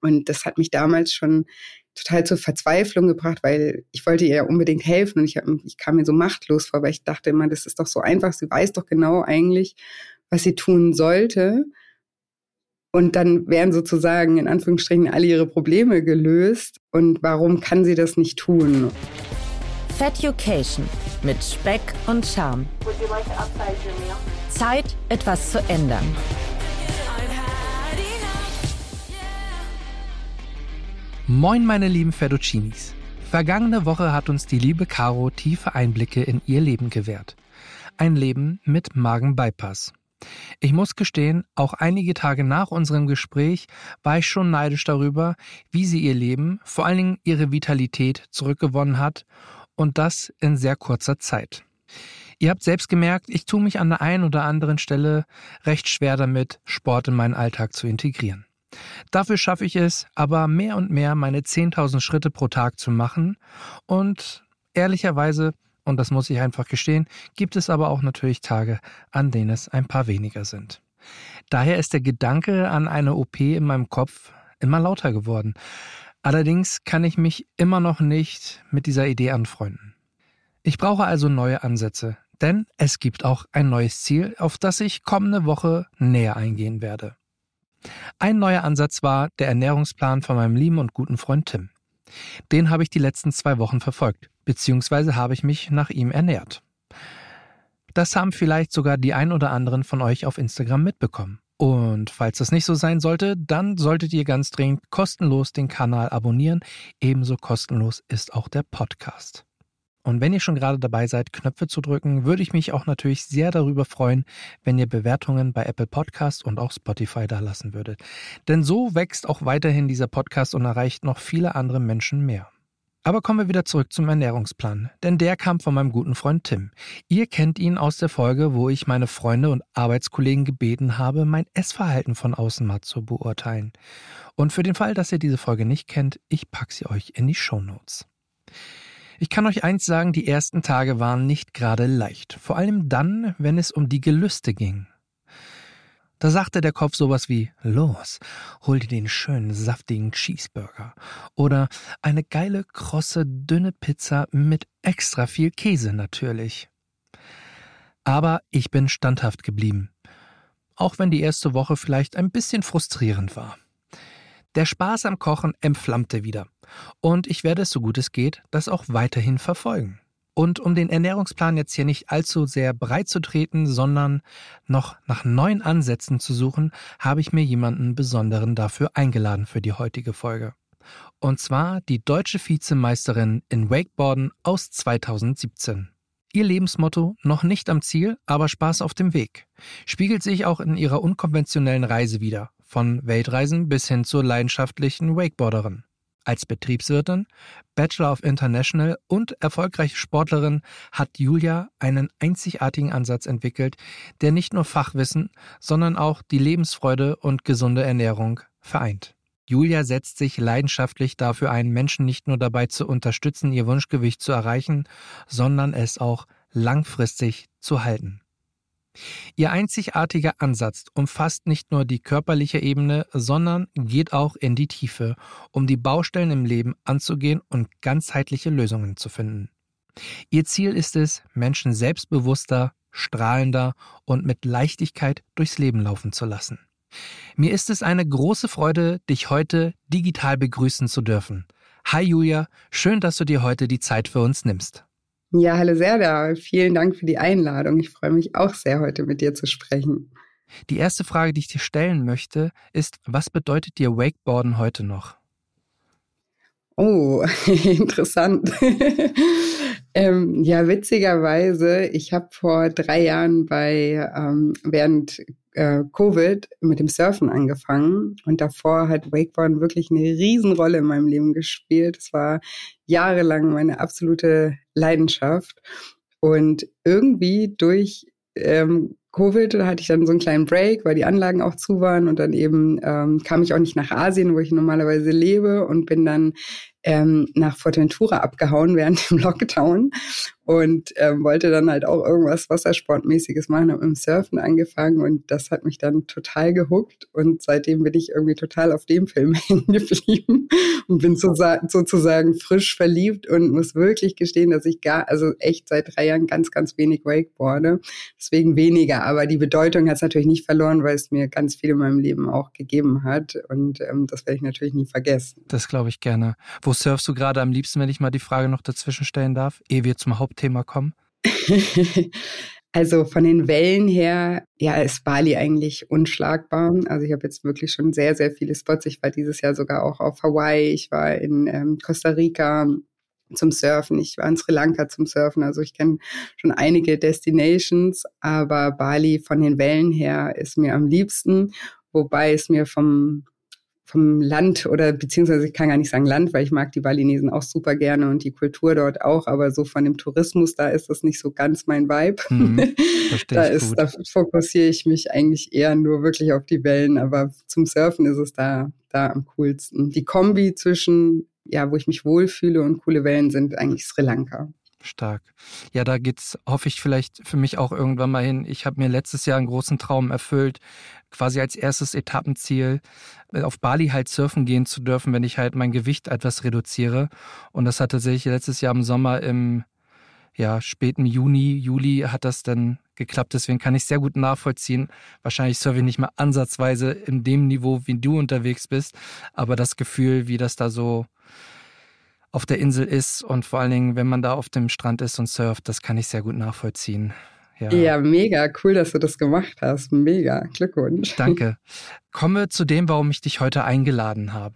Und das hat mich damals schon total zur Verzweiflung gebracht, weil ich wollte ihr ja unbedingt helfen und ich, hab, ich kam mir so machtlos vor, weil ich dachte immer, das ist doch so einfach, sie weiß doch genau eigentlich, was sie tun sollte. Und dann wären sozusagen in Anführungsstrichen alle ihre Probleme gelöst. Und warum kann sie das nicht tun? Feducation mit Speck und Charme. Zeit, etwas zu ändern. Moin, meine lieben Fedocinis. Vergangene Woche hat uns die liebe Caro tiefe Einblicke in ihr Leben gewährt. Ein Leben mit Magenbypass. Ich muss gestehen, auch einige Tage nach unserem Gespräch war ich schon neidisch darüber, wie sie ihr Leben, vor allen Dingen ihre Vitalität zurückgewonnen hat und das in sehr kurzer Zeit. Ihr habt selbst gemerkt, ich tue mich an der einen oder anderen Stelle recht schwer damit, Sport in meinen Alltag zu integrieren. Dafür schaffe ich es aber mehr und mehr, meine 10.000 Schritte pro Tag zu machen. Und ehrlicherweise, und das muss ich einfach gestehen, gibt es aber auch natürlich Tage, an denen es ein paar weniger sind. Daher ist der Gedanke an eine OP in meinem Kopf immer lauter geworden. Allerdings kann ich mich immer noch nicht mit dieser Idee anfreunden. Ich brauche also neue Ansätze, denn es gibt auch ein neues Ziel, auf das ich kommende Woche näher eingehen werde. Ein neuer Ansatz war der Ernährungsplan von meinem lieben und guten Freund Tim. Den habe ich die letzten zwei Wochen verfolgt, beziehungsweise habe ich mich nach ihm ernährt. Das haben vielleicht sogar die ein oder anderen von euch auf Instagram mitbekommen. Und falls das nicht so sein sollte, dann solltet ihr ganz dringend kostenlos den Kanal abonnieren. Ebenso kostenlos ist auch der Podcast. Und wenn ihr schon gerade dabei seid, Knöpfe zu drücken, würde ich mich auch natürlich sehr darüber freuen, wenn ihr Bewertungen bei Apple Podcast und auch Spotify da lassen würdet. Denn so wächst auch weiterhin dieser Podcast und erreicht noch viele andere Menschen mehr. Aber kommen wir wieder zurück zum Ernährungsplan, denn der kam von meinem guten Freund Tim. Ihr kennt ihn aus der Folge, wo ich meine Freunde und Arbeitskollegen gebeten habe, mein Essverhalten von außen mal zu beurteilen. Und für den Fall, dass ihr diese Folge nicht kennt, ich packe sie euch in die Show Notes. Ich kann euch eins sagen, die ersten Tage waren nicht gerade leicht. Vor allem dann, wenn es um die Gelüste ging. Da sagte der Kopf sowas wie, los, hol dir den schönen, saftigen Cheeseburger. Oder eine geile, krosse, dünne Pizza mit extra viel Käse natürlich. Aber ich bin standhaft geblieben. Auch wenn die erste Woche vielleicht ein bisschen frustrierend war. Der Spaß am Kochen entflammte wieder. Und ich werde es so gut es geht, das auch weiterhin verfolgen. Und um den Ernährungsplan jetzt hier nicht allzu sehr breit zu treten, sondern noch nach neuen Ansätzen zu suchen, habe ich mir jemanden Besonderen dafür eingeladen für die heutige Folge. Und zwar die deutsche Vizemeisterin in Wakeboarden aus 2017. Ihr Lebensmotto noch nicht am Ziel, aber Spaß auf dem Weg. Spiegelt sich auch in ihrer unkonventionellen Reise wieder von Weltreisen bis hin zur leidenschaftlichen Wakeboarderin. Als Betriebswirtin, Bachelor of International und erfolgreiche Sportlerin hat Julia einen einzigartigen Ansatz entwickelt, der nicht nur Fachwissen, sondern auch die Lebensfreude und gesunde Ernährung vereint. Julia setzt sich leidenschaftlich dafür ein, Menschen nicht nur dabei zu unterstützen, ihr Wunschgewicht zu erreichen, sondern es auch langfristig zu halten. Ihr einzigartiger Ansatz umfasst nicht nur die körperliche Ebene, sondern geht auch in die Tiefe, um die Baustellen im Leben anzugehen und ganzheitliche Lösungen zu finden. Ihr Ziel ist es, Menschen selbstbewusster, strahlender und mit Leichtigkeit durchs Leben laufen zu lassen. Mir ist es eine große Freude, dich heute digital begrüßen zu dürfen. Hi Julia, schön, dass du dir heute die Zeit für uns nimmst. Ja, hallo Serda. Vielen Dank für die Einladung. Ich freue mich auch sehr, heute mit dir zu sprechen. Die erste Frage, die ich dir stellen möchte, ist, was bedeutet dir Wakeboarden heute noch? Oh, interessant. ähm, ja, witzigerweise, ich habe vor drei Jahren bei ähm, während äh, Covid mit dem Surfen angefangen und davor hat Wakeboarden wirklich eine Riesenrolle in meinem Leben gespielt. Es war jahrelang meine absolute Leidenschaft und irgendwie durch ähm, Covid hatte ich dann so einen kleinen Break, weil die Anlagen auch zu waren und dann eben ähm, kam ich auch nicht nach Asien, wo ich normalerweise lebe und bin dann ähm, nach Fortentura abgehauen während dem Lockdown und ähm, wollte dann halt auch irgendwas Wassersportmäßiges machen, habe mit dem Surfen angefangen und das hat mich dann total gehuckt und seitdem bin ich irgendwie total auf dem Film hängen geblieben und bin so, sozusagen frisch verliebt und muss wirklich gestehen, dass ich gar, also echt seit drei Jahren ganz, ganz wenig Wakeboarde, deswegen weniger, aber die Bedeutung hat es natürlich nicht verloren, weil es mir ganz viel in meinem Leben auch gegeben hat und ähm, das werde ich natürlich nie vergessen. Das glaube ich gerne. Wo surfst du gerade am liebsten, wenn ich mal die Frage noch dazwischen stellen darf, ehe wir zum Hauptthema kommen? Also von den Wellen her, ja, ist Bali eigentlich unschlagbar. Also ich habe jetzt wirklich schon sehr, sehr viele Spots. Ich war dieses Jahr sogar auch auf Hawaii, ich war in ähm, Costa Rica zum Surfen, ich war in Sri Lanka zum Surfen. Also ich kenne schon einige Destinations, aber Bali von den Wellen her ist mir am liebsten, wobei es mir vom vom Land oder beziehungsweise ich kann gar nicht sagen Land, weil ich mag die Balinesen auch super gerne und die Kultur dort auch, aber so von dem Tourismus, da ist das nicht so ganz mein Vibe. Mhm, da ist, da fokussiere ich mich eigentlich eher nur wirklich auf die Wellen, aber zum Surfen ist es da, da am coolsten. Die Kombi zwischen, ja, wo ich mich wohlfühle und coole Wellen sind eigentlich Sri Lanka. Stark. Ja, da geht's, hoffe ich, vielleicht für mich auch irgendwann mal hin. Ich habe mir letztes Jahr einen großen Traum erfüllt, quasi als erstes Etappenziel, äh, auf Bali halt surfen gehen zu dürfen, wenn ich halt mein Gewicht etwas reduziere. Und das hat tatsächlich letztes Jahr im Sommer im ja, späten Juni, Juli hat das dann geklappt. Deswegen kann ich sehr gut nachvollziehen. Wahrscheinlich surfe ich nicht mal ansatzweise in dem Niveau, wie du unterwegs bist, aber das Gefühl, wie das da so auf der Insel ist und vor allen Dingen, wenn man da auf dem Strand ist und surft, das kann ich sehr gut nachvollziehen. Ja. ja, mega cool, dass du das gemacht hast. Mega, Glückwunsch. Danke. Komme zu dem, warum ich dich heute eingeladen habe.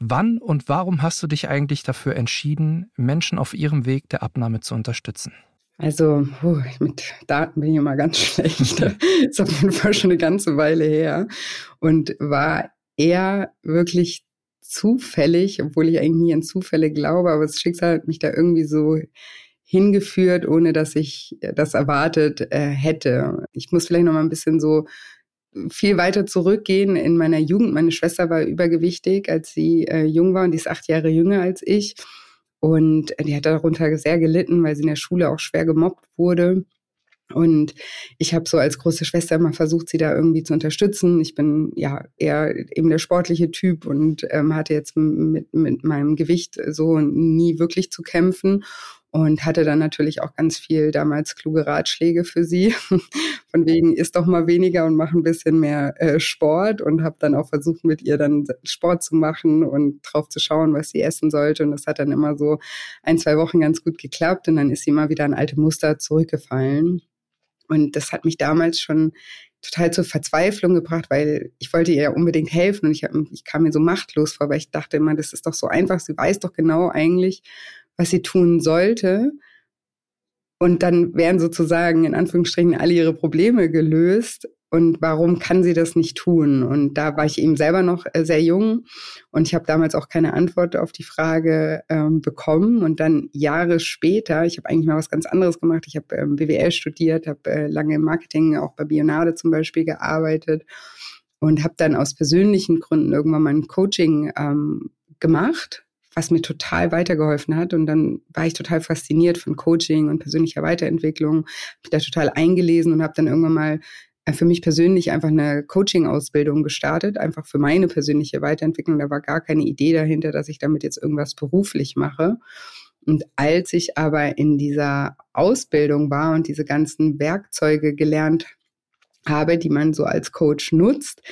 Wann und warum hast du dich eigentlich dafür entschieden, Menschen auf ihrem Weg der Abnahme zu unterstützen? Also, puh, mit Daten bin ich immer ganz schlecht. ist auf jeden Fall schon eine ganze Weile her und war eher wirklich zufällig, obwohl ich eigentlich nie an Zufälle glaube, aber das Schicksal hat mich da irgendwie so hingeführt, ohne dass ich das erwartet äh, hätte. Ich muss vielleicht noch mal ein bisschen so viel weiter zurückgehen. In meiner Jugend, meine Schwester war übergewichtig, als sie äh, jung war und die ist acht Jahre jünger als ich. Und die hat darunter sehr gelitten, weil sie in der Schule auch schwer gemobbt wurde. Und ich habe so als große Schwester immer versucht, sie da irgendwie zu unterstützen. Ich bin ja eher eben der sportliche Typ und ähm, hatte jetzt mit, mit meinem Gewicht so nie wirklich zu kämpfen und hatte dann natürlich auch ganz viel damals kluge Ratschläge für sie. Von wegen, isst doch mal weniger und mach ein bisschen mehr äh, Sport und habe dann auch versucht, mit ihr dann Sport zu machen und drauf zu schauen, was sie essen sollte. Und das hat dann immer so ein, zwei Wochen ganz gut geklappt und dann ist sie immer wieder an alte Muster zurückgefallen. Und das hat mich damals schon total zur Verzweiflung gebracht, weil ich wollte ihr ja unbedingt helfen und ich, hab, ich kam mir so machtlos vor, weil ich dachte immer, das ist doch so einfach, sie weiß doch genau eigentlich, was sie tun sollte. Und dann wären sozusagen in Anführungsstrichen alle ihre Probleme gelöst und warum kann sie das nicht tun? Und da war ich eben selber noch äh, sehr jung und ich habe damals auch keine Antwort auf die Frage ähm, bekommen. Und dann Jahre später, ich habe eigentlich mal was ganz anderes gemacht. Ich habe ähm, BWL studiert, habe äh, lange im Marketing, auch bei Bionade zum Beispiel gearbeitet und habe dann aus persönlichen Gründen irgendwann mal ein Coaching ähm, gemacht was mir total weitergeholfen hat. Und dann war ich total fasziniert von Coaching und persönlicher Weiterentwicklung, mich da total eingelesen und habe dann irgendwann mal für mich persönlich einfach eine Coaching-Ausbildung gestartet, einfach für meine persönliche Weiterentwicklung. Da war gar keine Idee dahinter, dass ich damit jetzt irgendwas beruflich mache. Und als ich aber in dieser Ausbildung war und diese ganzen Werkzeuge gelernt habe, die man so als Coach nutzt,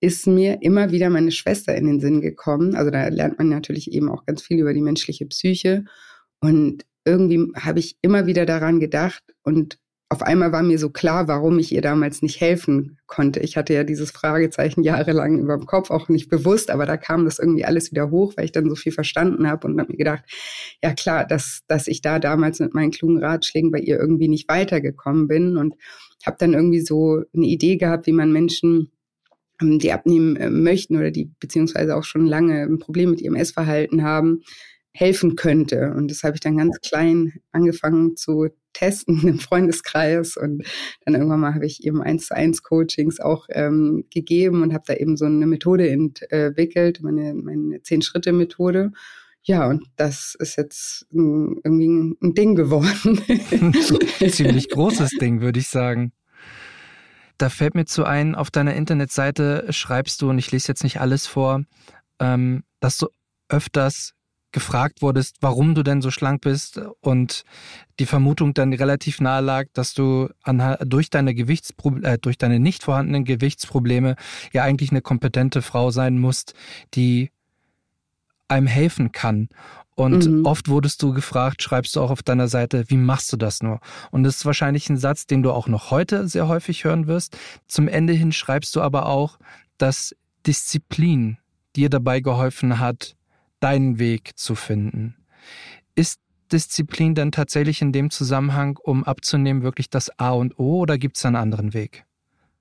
ist mir immer wieder meine Schwester in den Sinn gekommen. Also da lernt man natürlich eben auch ganz viel über die menschliche Psyche. Und irgendwie habe ich immer wieder daran gedacht und auf einmal war mir so klar, warum ich ihr damals nicht helfen konnte. Ich hatte ja dieses Fragezeichen jahrelang über dem Kopf, auch nicht bewusst, aber da kam das irgendwie alles wieder hoch, weil ich dann so viel verstanden habe und habe mir gedacht, ja klar, dass, dass ich da damals mit meinen klugen Ratschlägen bei ihr irgendwie nicht weitergekommen bin und habe dann irgendwie so eine Idee gehabt, wie man Menschen ähm, die abnehmen äh, möchten oder die beziehungsweise auch schon lange ein Problem mit ihrem Essverhalten haben, helfen könnte. Und das habe ich dann ganz klein angefangen zu testen im Freundeskreis und dann irgendwann mal habe ich eben eins zu eins Coachings auch ähm, gegeben und habe da eben so eine Methode entwickelt, meine, meine zehn Schritte Methode, ja, und das ist jetzt ein, irgendwie ein Ding geworden. Ziemlich großes Ding, würde ich sagen. Da fällt mir zu ein, auf deiner Internetseite schreibst du, und ich lese jetzt nicht alles vor, ähm, dass du öfters gefragt wurdest, warum du denn so schlank bist und die Vermutung dann relativ nahe lag, dass du an, durch deine Gewichtspro äh, durch deine nicht vorhandenen Gewichtsprobleme ja eigentlich eine kompetente Frau sein musst, die einem helfen kann. Und mhm. oft wurdest du gefragt, schreibst du auch auf deiner Seite, wie machst du das nur? Und das ist wahrscheinlich ein Satz, den du auch noch heute sehr häufig hören wirst. Zum Ende hin schreibst du aber auch, dass Disziplin dir dabei geholfen hat, deinen Weg zu finden. Ist Disziplin dann tatsächlich in dem Zusammenhang, um abzunehmen, wirklich das A und O oder gibt es einen anderen Weg?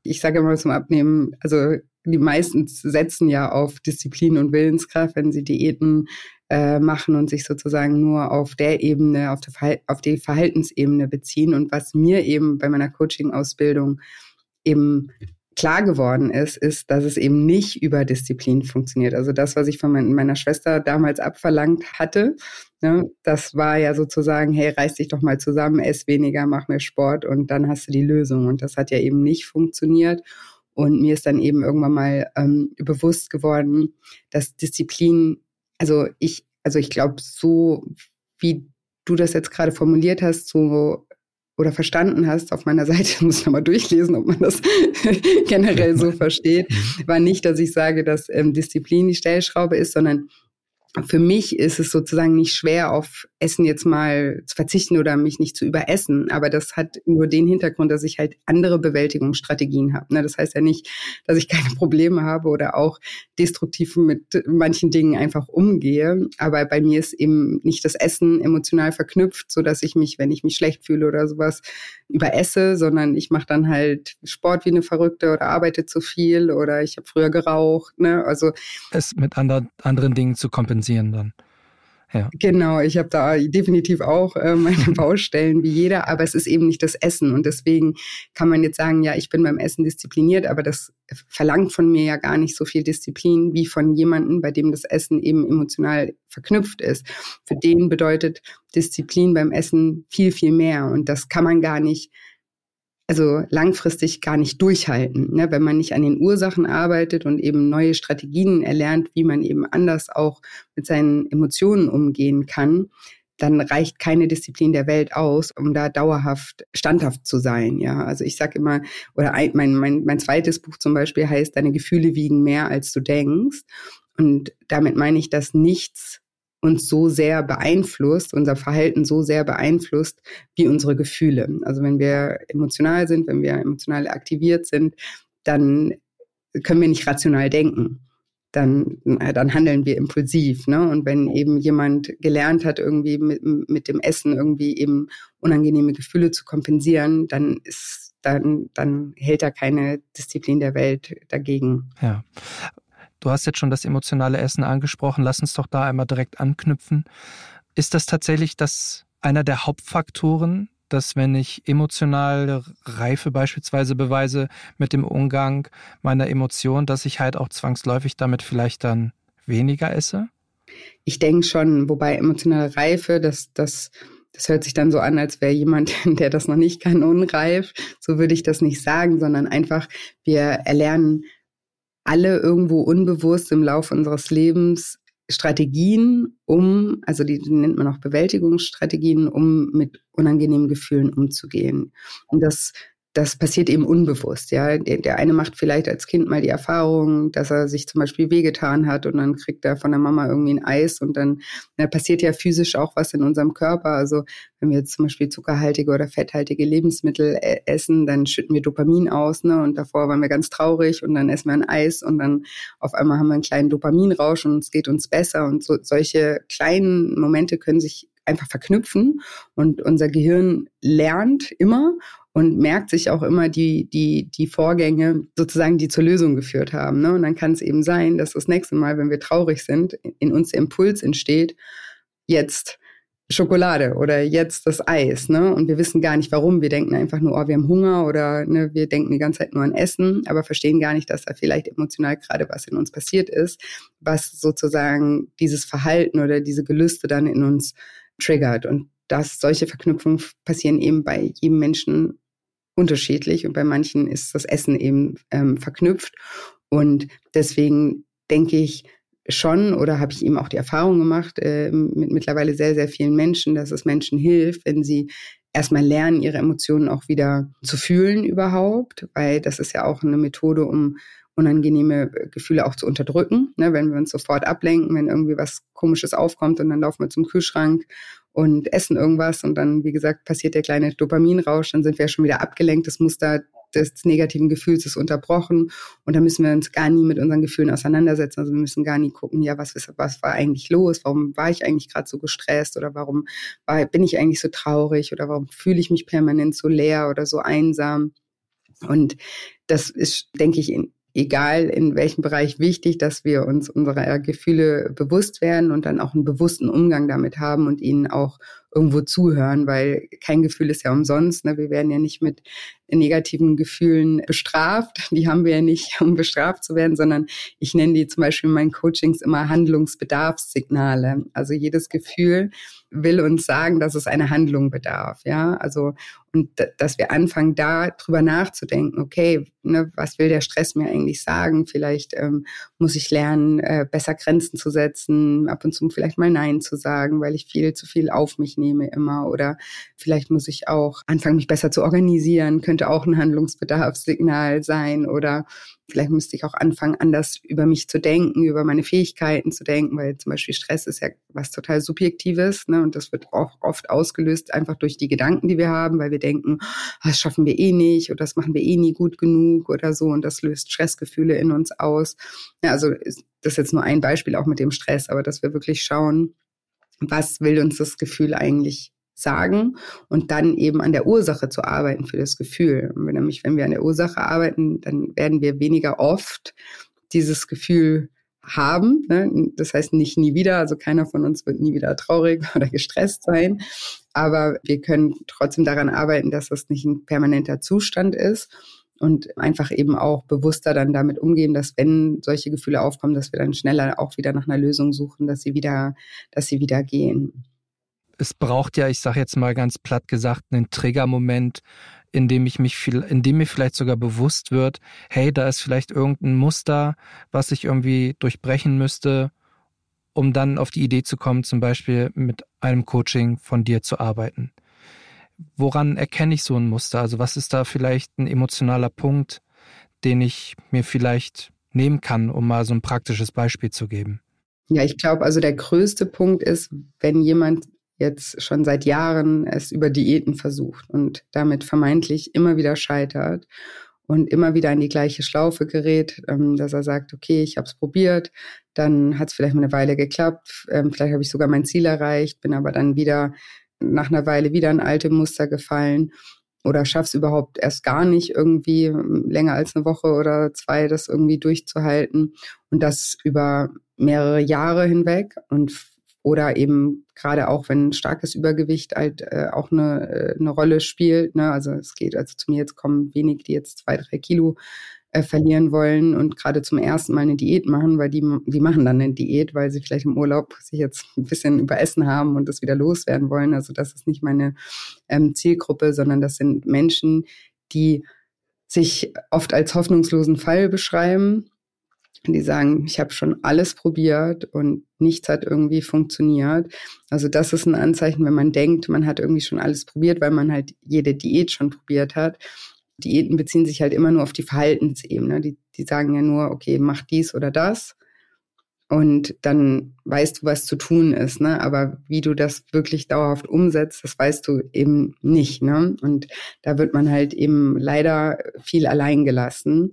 Ich sage immer zum Abnehmen, also die meisten setzen ja auf Disziplin und Willenskraft, wenn sie Diäten äh, machen und sich sozusagen nur auf der Ebene, auf, der auf die Verhaltensebene beziehen. Und was mir eben bei meiner Coaching-Ausbildung eben klar geworden ist, ist, dass es eben nicht über Disziplin funktioniert. Also das, was ich von meiner Schwester damals abverlangt hatte, ne, das war ja sozusagen, hey, reiß dich doch mal zusammen, ess weniger, mach mehr Sport und dann hast du die Lösung. Und das hat ja eben nicht funktioniert. Und mir ist dann eben irgendwann mal ähm, bewusst geworden, dass Disziplin, also ich, also ich glaube, so wie du das jetzt gerade formuliert hast, so oder verstanden hast auf meiner Seite, muss ich nochmal durchlesen, ob man das generell so versteht, war nicht, dass ich sage, dass ähm, Disziplin die Stellschraube ist, sondern für mich ist es sozusagen nicht schwer, auf Essen jetzt mal zu verzichten oder mich nicht zu überessen. Aber das hat nur den Hintergrund, dass ich halt andere Bewältigungsstrategien habe. Ne? Das heißt ja nicht, dass ich keine Probleme habe oder auch destruktiv mit manchen Dingen einfach umgehe. Aber bei mir ist eben nicht das Essen emotional verknüpft, so dass ich mich, wenn ich mich schlecht fühle oder sowas, überesse, sondern ich mache dann halt Sport wie eine Verrückte oder arbeite zu viel oder ich habe früher geraucht. Ne? Also es mit andre, anderen Dingen zu kompensieren dann. Ja. Genau, ich habe da definitiv auch äh, meine Baustellen wie jeder, aber es ist eben nicht das Essen. Und deswegen kann man jetzt sagen, ja, ich bin beim Essen diszipliniert, aber das verlangt von mir ja gar nicht so viel Disziplin wie von jemandem, bei dem das Essen eben emotional verknüpft ist. Für den bedeutet Disziplin beim Essen viel, viel mehr. Und das kann man gar nicht also langfristig gar nicht durchhalten, ne? wenn man nicht an den Ursachen arbeitet und eben neue Strategien erlernt, wie man eben anders auch mit seinen Emotionen umgehen kann, dann reicht keine Disziplin der Welt aus, um da dauerhaft standhaft zu sein. Ja, also ich sage immer, oder ein, mein, mein, mein zweites Buch zum Beispiel heißt, deine Gefühle wiegen mehr, als du denkst. Und damit meine ich, dass nichts uns so sehr beeinflusst, unser Verhalten so sehr beeinflusst wie unsere Gefühle. Also wenn wir emotional sind, wenn wir emotional aktiviert sind, dann können wir nicht rational denken. Dann, dann handeln wir impulsiv. Ne? Und wenn eben jemand gelernt hat, irgendwie mit, mit dem Essen irgendwie eben unangenehme Gefühle zu kompensieren, dann ist dann, dann hält da keine Disziplin der Welt dagegen. Ja. Du hast jetzt schon das emotionale Essen angesprochen. Lass uns doch da einmal direkt anknüpfen. Ist das tatsächlich das einer der Hauptfaktoren, dass wenn ich emotionale Reife beispielsweise beweise mit dem Umgang meiner Emotionen, dass ich halt auch zwangsläufig damit vielleicht dann weniger esse? Ich denke schon, wobei emotionale Reife, das, das, das hört sich dann so an, als wäre jemand, der das noch nicht kann, unreif. So würde ich das nicht sagen, sondern einfach, wir erlernen alle irgendwo unbewusst im Laufe unseres Lebens Strategien, um, also die, nennt man auch Bewältigungsstrategien, um mit unangenehmen Gefühlen umzugehen. Und das das passiert eben unbewusst. Ja, der, der, eine macht vielleicht als Kind mal die Erfahrung, dass er sich zum Beispiel wehgetan hat und dann kriegt er von der Mama irgendwie ein Eis und dann na, passiert ja physisch auch was in unserem Körper. Also wenn wir jetzt zum Beispiel zuckerhaltige oder fetthaltige Lebensmittel äh, essen, dann schütten wir Dopamin aus, ne? Und davor waren wir ganz traurig und dann essen wir ein Eis und dann auf einmal haben wir einen kleinen Dopaminrausch und es geht uns besser. Und so, solche kleinen Momente können sich einfach verknüpfen und unser Gehirn lernt immer und merkt sich auch immer die, die, die Vorgänge sozusagen, die zur Lösung geführt haben. Ne? Und dann kann es eben sein, dass das nächste Mal, wenn wir traurig sind, in uns der Impuls entsteht, jetzt Schokolade oder jetzt das Eis, ne? Und wir wissen gar nicht, warum. Wir denken einfach nur, oh, wir haben Hunger oder ne, wir denken die ganze Zeit nur an Essen, aber verstehen gar nicht, dass da vielleicht emotional gerade was in uns passiert ist, was sozusagen dieses Verhalten oder diese Gelüste dann in uns triggert. Und dass solche Verknüpfungen passieren eben bei jedem Menschen unterschiedlich und bei manchen ist das Essen eben ähm, verknüpft. Und deswegen denke ich, schon oder habe ich eben auch die Erfahrung gemacht äh, mit mittlerweile sehr, sehr vielen Menschen, dass es Menschen hilft, wenn sie erstmal lernen, ihre Emotionen auch wieder zu fühlen überhaupt, weil das ist ja auch eine Methode, um unangenehme Gefühle auch zu unterdrücken. Ne, wenn wir uns sofort ablenken, wenn irgendwie was Komisches aufkommt und dann laufen wir zum Kühlschrank und essen irgendwas und dann, wie gesagt, passiert der kleine Dopaminrausch, dann sind wir ja schon wieder abgelenkt. Das Muster des negativen Gefühls ist unterbrochen und da müssen wir uns gar nie mit unseren Gefühlen auseinandersetzen. Also wir müssen gar nie gucken, ja, was, was war eigentlich los? Warum war ich eigentlich gerade so gestresst oder warum war, bin ich eigentlich so traurig oder warum fühle ich mich permanent so leer oder so einsam? Und das ist, denke ich, egal in welchem Bereich wichtig, dass wir uns unserer Gefühle bewusst werden und dann auch einen bewussten Umgang damit haben und ihnen auch irgendwo zuhören, weil kein Gefühl ist ja umsonst. Ne? Wir werden ja nicht mit negativen Gefühlen bestraft. Die haben wir ja nicht, um bestraft zu werden, sondern ich nenne die zum Beispiel in meinen Coachings immer Handlungsbedarfssignale. Also jedes Gefühl will uns sagen, dass es eine Handlung bedarf. Ja, also und dass wir anfangen, da drüber nachzudenken, okay, ne, was will der Stress mir eigentlich sagen? Vielleicht ähm, muss ich lernen, äh, besser Grenzen zu setzen, ab und zu vielleicht mal Nein zu sagen, weil ich viel zu viel auf mich nehme immer. Oder vielleicht muss ich auch anfangen, mich besser zu organisieren, könnte auch ein Handlungsbedarfssignal sein. Oder vielleicht müsste ich auch anfangen, anders über mich zu denken, über meine Fähigkeiten zu denken, weil zum Beispiel Stress ist ja was total Subjektives, ne? Und das wird auch oft ausgelöst einfach durch die Gedanken, die wir haben, weil wir denken, ah, das schaffen wir eh nicht oder das machen wir eh nie gut genug oder so. Und das löst Stressgefühle in uns aus. Ja, also das ist jetzt nur ein Beispiel auch mit dem Stress, aber dass wir wirklich schauen, was will uns das Gefühl eigentlich sagen und dann eben an der Ursache zu arbeiten für das Gefühl. Nämlich, wenn wir an der Ursache arbeiten, dann werden wir weniger oft dieses Gefühl haben. Ne? Das heißt nicht nie wieder, also keiner von uns wird nie wieder traurig oder gestresst sein. Aber wir können trotzdem daran arbeiten, dass das nicht ein permanenter Zustand ist und einfach eben auch bewusster dann damit umgehen, dass wenn solche Gefühle aufkommen, dass wir dann schneller auch wieder nach einer Lösung suchen, dass sie wieder, dass sie wieder gehen. Es braucht ja, ich sage jetzt mal ganz platt gesagt, einen Triggermoment, in dem ich mich viel, in dem mir vielleicht sogar bewusst wird, hey, da ist vielleicht irgendein Muster, was ich irgendwie durchbrechen müsste, um dann auf die Idee zu kommen, zum Beispiel mit einem Coaching von dir zu arbeiten woran erkenne ich so ein Muster? Also was ist da vielleicht ein emotionaler Punkt, den ich mir vielleicht nehmen kann, um mal so ein praktisches Beispiel zu geben? Ja, ich glaube, also der größte Punkt ist, wenn jemand jetzt schon seit Jahren es über Diäten versucht und damit vermeintlich immer wieder scheitert und immer wieder in die gleiche Schlaufe gerät, ähm, dass er sagt, okay, ich habe es probiert, dann hat es vielleicht mal eine Weile geklappt, ähm, vielleicht habe ich sogar mein Ziel erreicht, bin aber dann wieder nach einer Weile wieder in alte Muster gefallen oder schaff's überhaupt erst gar nicht irgendwie ähm, länger als eine Woche oder zwei das irgendwie durchzuhalten. Und das über mehrere Jahre hinweg und oder eben gerade auch wenn starkes Übergewicht halt äh, auch eine, äh, eine Rolle spielt. Ne? Also es geht, also zu mir jetzt kommen wenig, die jetzt zwei, drei Kilo äh, verlieren wollen und gerade zum ersten Mal eine Diät machen, weil die, die machen dann eine Diät, weil sie vielleicht im Urlaub sich jetzt ein bisschen überessen haben und das wieder loswerden wollen. Also das ist nicht meine ähm, Zielgruppe, sondern das sind Menschen, die sich oft als hoffnungslosen Fall beschreiben. Die sagen, ich habe schon alles probiert und nichts hat irgendwie funktioniert. Also das ist ein Anzeichen, wenn man denkt, man hat irgendwie schon alles probiert, weil man halt jede Diät schon probiert hat Diäten beziehen sich halt immer nur auf die Verhaltensebene. Die, die sagen ja nur, okay, mach dies oder das. Und dann weißt du, was zu tun ist, ne? Aber wie du das wirklich dauerhaft umsetzt, das weißt du eben nicht, ne? Und da wird man halt eben leider viel allein gelassen.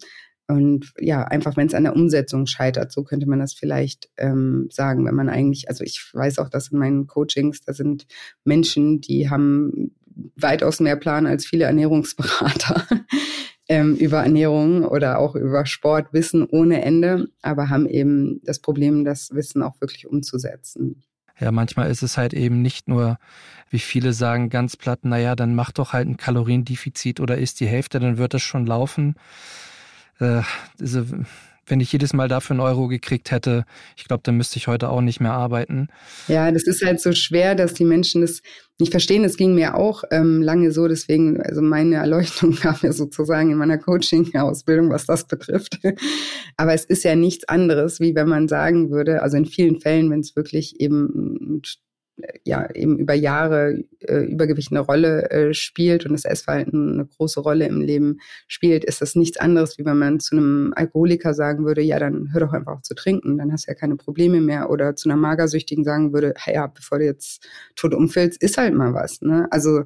Und ja, einfach wenn es an der Umsetzung scheitert, so könnte man das vielleicht ähm, sagen, wenn man eigentlich, also ich weiß auch, dass in meinen Coachings, da sind Menschen, die haben weitaus mehr Plan als viele Ernährungsberater ähm, über Ernährung oder auch über Sport wissen ohne Ende, aber haben eben das Problem, das Wissen auch wirklich umzusetzen. Ja, manchmal ist es halt eben nicht nur, wie viele sagen ganz platt, naja, dann mach doch halt ein Kaloriendefizit oder isst die Hälfte, dann wird das schon laufen. Äh, also, wenn ich jedes Mal dafür einen Euro gekriegt hätte, ich glaube, dann müsste ich heute auch nicht mehr arbeiten. Ja, das ist halt so schwer, dass die Menschen das nicht verstehen. Das ging mir auch ähm, lange so. Deswegen, also meine Erleuchtung kam ja sozusagen in meiner Coaching-Ausbildung, was das betrifft. Aber es ist ja nichts anderes, wie wenn man sagen würde, also in vielen Fällen, wenn es wirklich eben ja eben über Jahre äh, Übergewicht eine Rolle äh, spielt und das Essverhalten eine große Rolle im Leben spielt, ist das nichts anderes, wie wenn man zu einem Alkoholiker sagen würde, ja, dann hör doch einfach auf zu trinken, dann hast du ja keine Probleme mehr. Oder zu einer Magersüchtigen sagen würde, hey, ja, bevor du jetzt tot umfällst, ist halt mal was. Ne? Also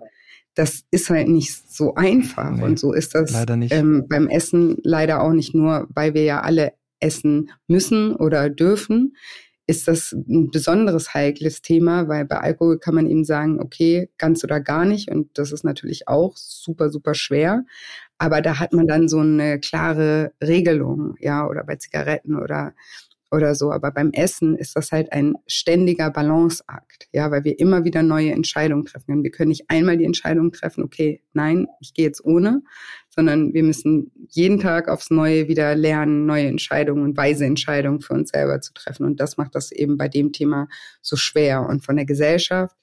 das ist halt nicht so einfach. Nee, und so ist das ähm, beim Essen leider auch nicht nur, weil wir ja alle essen müssen oder dürfen ist das ein besonderes heikles Thema, weil bei Alkohol kann man eben sagen, okay, ganz oder gar nicht. Und das ist natürlich auch super, super schwer. Aber da hat man dann so eine klare Regelung, ja, oder bei Zigaretten oder oder so. Aber beim Essen ist das halt ein ständiger Balanceakt, ja, weil wir immer wieder neue Entscheidungen treffen können. Wir können nicht einmal die Entscheidung treffen, okay, nein, ich gehe jetzt ohne, sondern wir müssen jeden Tag aufs Neue wieder lernen, neue Entscheidungen und weise Entscheidungen für uns selber zu treffen. Und das macht das eben bei dem Thema so schwer. Und von der Gesellschaft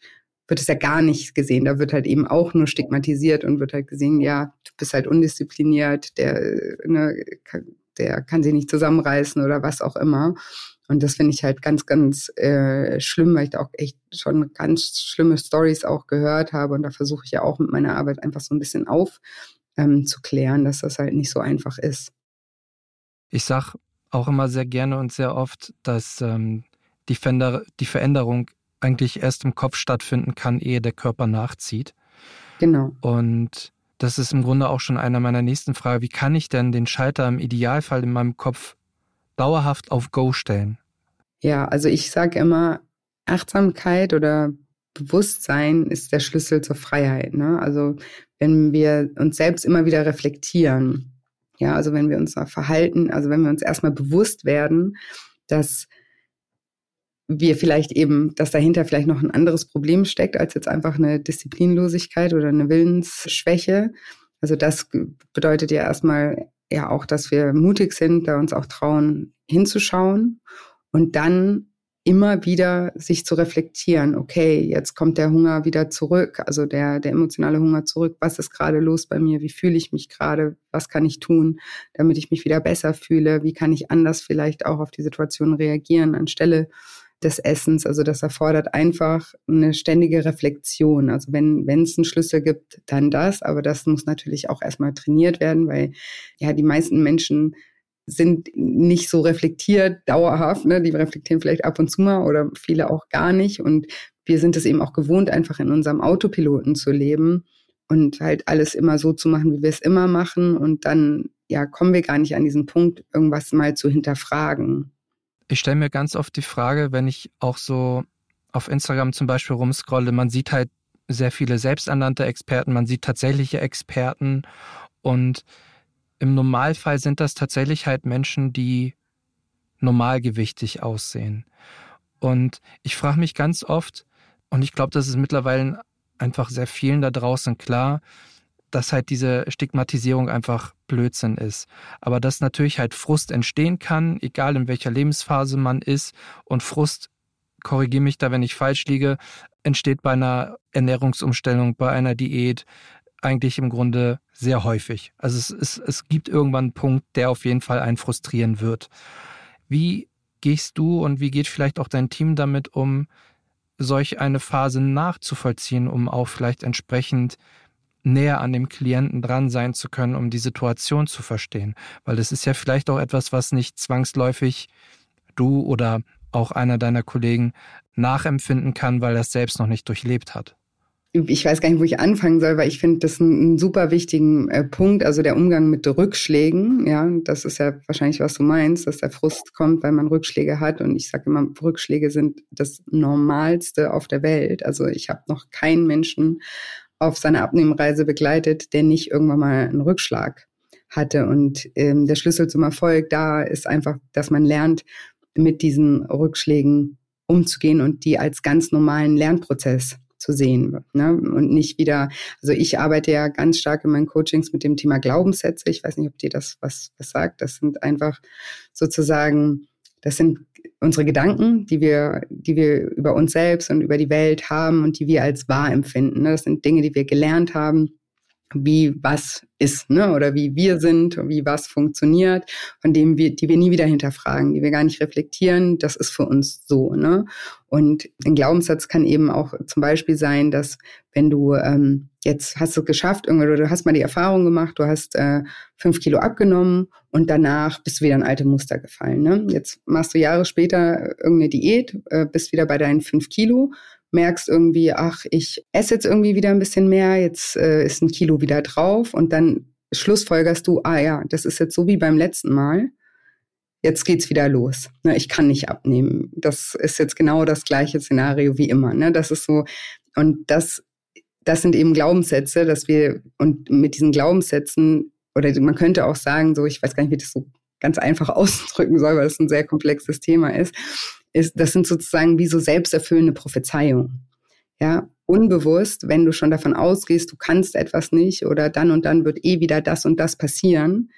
wird es ja gar nicht gesehen. Da wird halt eben auch nur stigmatisiert und wird halt gesehen, ja, du bist halt undiszipliniert, der ne, der kann sie nicht zusammenreißen oder was auch immer. Und das finde ich halt ganz, ganz äh, schlimm, weil ich da auch echt schon ganz schlimme Stories auch gehört habe. Und da versuche ich ja auch mit meiner Arbeit einfach so ein bisschen aufzuklären, ähm, dass das halt nicht so einfach ist. Ich sage auch immer sehr gerne und sehr oft, dass ähm, die, Veränder die Veränderung eigentlich erst im Kopf stattfinden kann, ehe der Körper nachzieht. Genau. Und das ist im Grunde auch schon einer meiner nächsten Fragen. Wie kann ich denn den Schalter im Idealfall in meinem Kopf dauerhaft auf Go stellen? Ja, also ich sage immer, Achtsamkeit oder Bewusstsein ist der Schlüssel zur Freiheit. Ne? Also wenn wir uns selbst immer wieder reflektieren, ja, also wenn wir uns verhalten, also wenn wir uns erstmal bewusst werden, dass wir vielleicht eben, dass dahinter vielleicht noch ein anderes Problem steckt, als jetzt einfach eine Disziplinlosigkeit oder eine Willensschwäche. Also das bedeutet ja erstmal ja auch, dass wir mutig sind, da uns auch trauen, hinzuschauen und dann immer wieder sich zu reflektieren, okay, jetzt kommt der Hunger wieder zurück, also der, der emotionale Hunger zurück, was ist gerade los bei mir, wie fühle ich mich gerade, was kann ich tun, damit ich mich wieder besser fühle, wie kann ich anders vielleicht auch auf die Situation reagieren, anstelle des Essens. Also das erfordert einfach eine ständige Reflexion. Also wenn wenn es einen Schlüssel gibt, dann das. Aber das muss natürlich auch erstmal trainiert werden, weil ja die meisten Menschen sind nicht so reflektiert dauerhaft. Ne? Die reflektieren vielleicht ab und zu mal oder viele auch gar nicht. Und wir sind es eben auch gewohnt, einfach in unserem Autopiloten zu leben und halt alles immer so zu machen, wie wir es immer machen. Und dann ja kommen wir gar nicht an diesen Punkt, irgendwas mal zu hinterfragen. Ich stelle mir ganz oft die Frage, wenn ich auch so auf Instagram zum Beispiel rumscrolle, man sieht halt sehr viele selbsternannte Experten, man sieht tatsächliche Experten und im Normalfall sind das tatsächlich halt Menschen, die normalgewichtig aussehen. Und ich frage mich ganz oft, und ich glaube, das ist mittlerweile einfach sehr vielen da draußen klar, dass halt diese Stigmatisierung einfach Blödsinn ist. Aber dass natürlich halt Frust entstehen kann, egal in welcher Lebensphase man ist. Und Frust, korrigiere mich da, wenn ich falsch liege, entsteht bei einer Ernährungsumstellung, bei einer Diät eigentlich im Grunde sehr häufig. Also es, es, es gibt irgendwann einen Punkt, der auf jeden Fall einen frustrieren wird. Wie gehst du und wie geht vielleicht auch dein Team damit um, solch eine Phase nachzuvollziehen, um auch vielleicht entsprechend näher an dem Klienten dran sein zu können, um die Situation zu verstehen. Weil das ist ja vielleicht auch etwas, was nicht zwangsläufig du oder auch einer deiner Kollegen nachempfinden kann, weil er es selbst noch nicht durchlebt hat. Ich weiß gar nicht, wo ich anfangen soll, weil ich finde das einen, super wichtigen äh, Punkt, also der Umgang mit Rückschlägen. Ja, das ist ja wahrscheinlich, was du meinst, dass der Frust kommt, weil man Rückschläge hat. Und ich sage immer, Rückschläge sind das Normalste auf der Welt. Also ich habe noch keinen Menschen auf seiner Abnehmreise begleitet, der nicht irgendwann mal einen Rückschlag hatte. Und ähm, der Schlüssel zum Erfolg da ist einfach, dass man lernt, mit diesen Rückschlägen umzugehen und die als ganz normalen Lernprozess zu sehen ne? und nicht wieder, also ich arbeite ja ganz stark in meinen Coachings mit dem Thema Glaubenssätze. Ich weiß nicht, ob dir das was, was sagt. Das sind einfach sozusagen, das sind unsere Gedanken, die wir, die wir über uns selbst und über die Welt haben und die wir als wahr empfinden. Ne? Das sind Dinge, die wir gelernt haben wie was ist, ne? Oder wie wir sind, wie was funktioniert, von dem wir, die wir nie wieder hinterfragen, die wir gar nicht reflektieren, das ist für uns so, ne? Und ein Glaubenssatz kann eben auch zum Beispiel sein, dass wenn du ähm, jetzt hast du geschafft, irgendwie, du hast mal die Erfahrung gemacht, du hast äh, fünf Kilo abgenommen und danach bist du wieder in alte Muster gefallen. Ne? Jetzt machst du Jahre später irgendeine Diät, äh, bist wieder bei deinen fünf Kilo, merkst irgendwie, ach, ich esse jetzt irgendwie wieder ein bisschen mehr, jetzt äh, ist ein Kilo wieder drauf und dann schlussfolgerst du, ah ja, das ist jetzt so wie beim letzten Mal. Jetzt geht's wieder los. Ne, ich kann nicht abnehmen. Das ist jetzt genau das gleiche Szenario wie immer. Ne? Das ist so, und das, das sind eben Glaubenssätze, dass wir, und mit diesen Glaubenssätzen, oder man könnte auch sagen, so, ich weiß gar nicht, wie das so ganz einfach ausdrücken soll, weil das ein sehr komplexes Thema ist ist, das sind sozusagen wie so selbsterfüllende Prophezeiungen. Ja, unbewusst, wenn du schon davon ausgehst, du kannst etwas nicht oder dann und dann wird eh wieder das und das passieren,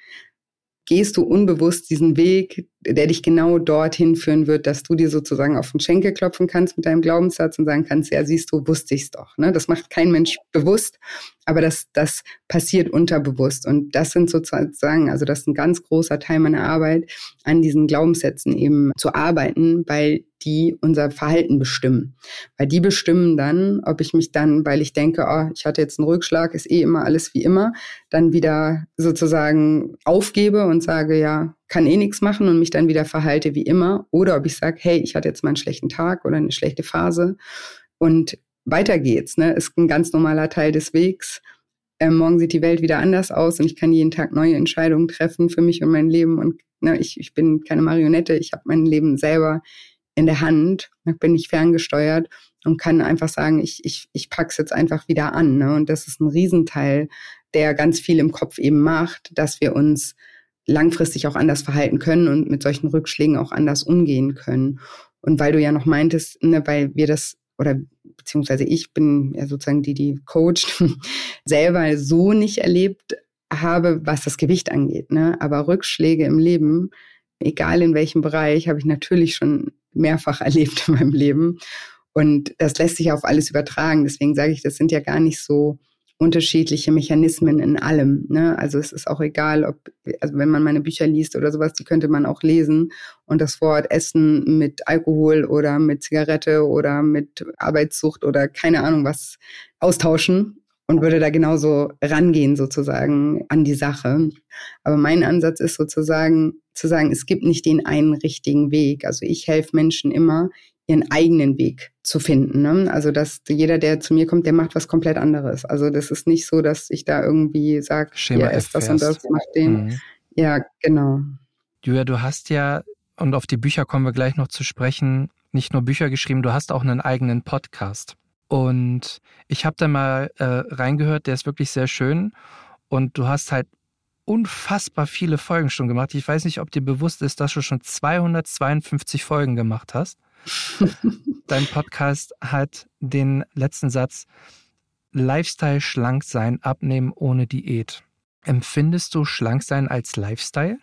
gehst du unbewusst diesen Weg, der dich genau dorthin führen wird, dass du dir sozusagen auf den Schenkel klopfen kannst mit deinem Glaubenssatz und sagen kannst, ja, siehst du, wusste ich's doch. Ne? Das macht kein Mensch bewusst, aber das, das passiert unterbewusst. Und das sind sozusagen, also das ist ein ganz großer Teil meiner Arbeit, an diesen Glaubenssätzen eben zu arbeiten, weil die unser Verhalten bestimmen. Weil die bestimmen dann, ob ich mich dann, weil ich denke, oh, ich hatte jetzt einen Rückschlag, ist eh immer alles wie immer, dann wieder sozusagen aufgebe und sage, ja, kann eh nichts machen und mich dann wieder verhalte wie immer. Oder ob ich sage, hey, ich hatte jetzt mal einen schlechten Tag oder eine schlechte Phase und weiter geht's. Ne? Ist ein ganz normaler Teil des Wegs. Ähm, morgen sieht die Welt wieder anders aus und ich kann jeden Tag neue Entscheidungen treffen für mich und mein Leben. Und ne, ich, ich bin keine Marionette, ich habe mein Leben selber in der Hand, bin ich ferngesteuert und kann einfach sagen, ich, ich, ich pack's jetzt einfach wieder an. Ne? Und das ist ein Riesenteil, der ganz viel im Kopf eben macht, dass wir uns langfristig auch anders verhalten können und mit solchen Rückschlägen auch anders umgehen können. Und weil du ja noch meintest, ne, weil wir das oder beziehungsweise ich bin ja sozusagen die, die coacht, selber so nicht erlebt habe, was das Gewicht angeht. Ne? Aber Rückschläge im Leben, egal in welchem Bereich, habe ich natürlich schon mehrfach erlebt in meinem Leben. Und das lässt sich auf alles übertragen. Deswegen sage ich, das sind ja gar nicht so unterschiedliche Mechanismen in allem. Ne? Also es ist auch egal, ob, also wenn man meine Bücher liest oder sowas, die könnte man auch lesen und das Wort Essen mit Alkohol oder mit Zigarette oder mit Arbeitssucht oder keine Ahnung was austauschen und würde da genauso rangehen sozusagen an die Sache. Aber mein Ansatz ist sozusagen zu sagen, es gibt nicht den einen richtigen Weg. Also ich helfe Menschen immer, ihren eigenen Weg zu finden. Ne? Also dass jeder, der zu mir kommt, der macht was komplett anderes. Also das ist nicht so, dass ich da irgendwie sage, ja, ist das und das, mach den. Mhm. Ja, genau. Julia, du hast ja, und auf die Bücher kommen wir gleich noch zu sprechen, nicht nur Bücher geschrieben, du hast auch einen eigenen Podcast. Und ich habe da mal äh, reingehört, der ist wirklich sehr schön. Und du hast halt unfassbar viele Folgen schon gemacht. Ich weiß nicht, ob dir bewusst ist, dass du schon 252 Folgen gemacht hast. Dein Podcast hat den letzten Satz Lifestyle schlank sein, abnehmen ohne Diät. Empfindest du schlank sein als Lifestyle?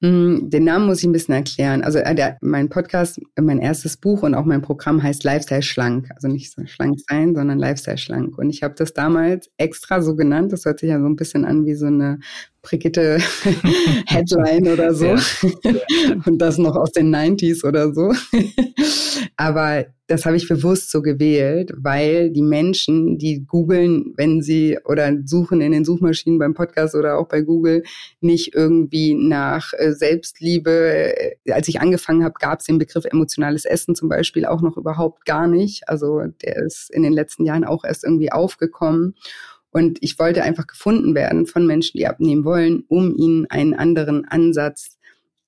Mm, den Namen muss ich ein bisschen erklären. Also äh, der, mein Podcast, mein erstes Buch und auch mein Programm heißt Lifestyle Schlank. Also nicht so schlank sein, sondern Lifestyle Schlank. Und ich habe das damals extra so genannt. Das hört sich ja so ein bisschen an wie so eine Brigitte Headline oder so. Ja. Und das noch aus den 90s oder so. Aber das habe ich bewusst so gewählt, weil die Menschen, die googeln, wenn sie oder suchen in den Suchmaschinen beim Podcast oder auch bei Google, nicht irgendwie nach äh, Selbstliebe. Als ich angefangen habe, gab es den Begriff emotionales Essen zum Beispiel auch noch überhaupt gar nicht. Also der ist in den letzten Jahren auch erst irgendwie aufgekommen. Und ich wollte einfach gefunden werden von Menschen, die abnehmen wollen, um ihnen einen anderen Ansatz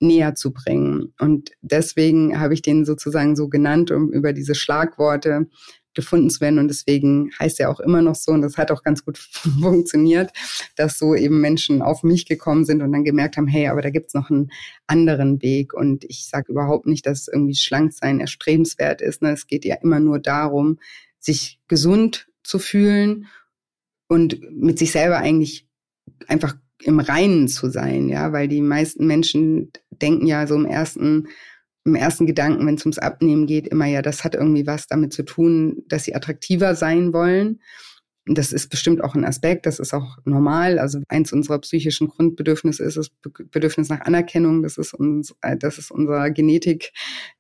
näher zu bringen. Und deswegen habe ich den sozusagen so genannt, um über diese Schlagworte gefunden zu werden. Und deswegen heißt er auch immer noch so, und das hat auch ganz gut funktioniert, dass so eben Menschen auf mich gekommen sind und dann gemerkt haben, hey, aber da gibt's noch einen anderen Weg. Und ich sage überhaupt nicht, dass irgendwie Schlanksein erstrebenswert ist. Ne? Es geht ja immer nur darum, sich gesund zu fühlen und mit sich selber eigentlich einfach im Reinen zu sein, ja, weil die meisten Menschen denken ja so im ersten im ersten Gedanken, wenn es ums Abnehmen geht, immer ja, das hat irgendwie was damit zu tun, dass sie attraktiver sein wollen. Das ist bestimmt auch ein Aspekt, das ist auch normal. Also eins unserer psychischen Grundbedürfnisse ist das Bedürfnis nach Anerkennung. Das ist uns, äh, das ist unserer Genetik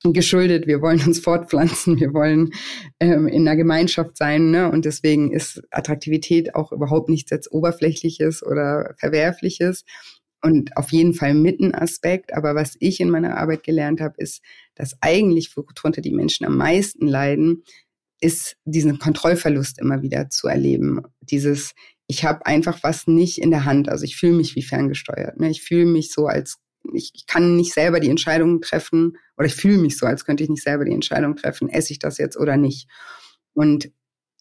geschuldet. Wir wollen uns fortpflanzen, wir wollen ähm, in einer Gemeinschaft sein. Ne? Und deswegen ist Attraktivität auch überhaupt nichts jetzt Oberflächliches oder Verwerfliches und auf jeden Fall mit ein Aspekt. Aber was ich in meiner Arbeit gelernt habe, ist, dass eigentlich, worunter die Menschen am meisten leiden, ist diesen Kontrollverlust immer wieder zu erleben. Dieses, ich habe einfach was nicht in der Hand. Also ich fühle mich wie ferngesteuert. Ne? Ich fühle mich so, als ich kann nicht selber die Entscheidung treffen oder ich fühle mich so, als könnte ich nicht selber die Entscheidung treffen, esse ich das jetzt oder nicht. Und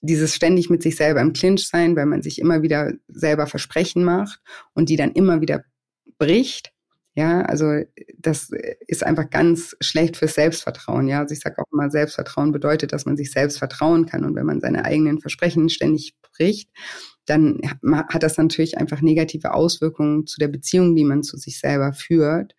dieses ständig mit sich selber im Clinch sein, weil man sich immer wieder selber Versprechen macht und die dann immer wieder bricht, ja, also das ist einfach ganz schlecht fürs Selbstvertrauen. Ja, also ich sage auch immer, Selbstvertrauen bedeutet, dass man sich selbst vertrauen kann. Und wenn man seine eigenen Versprechen ständig bricht, dann hat das natürlich einfach negative Auswirkungen zu der Beziehung, die man zu sich selber führt.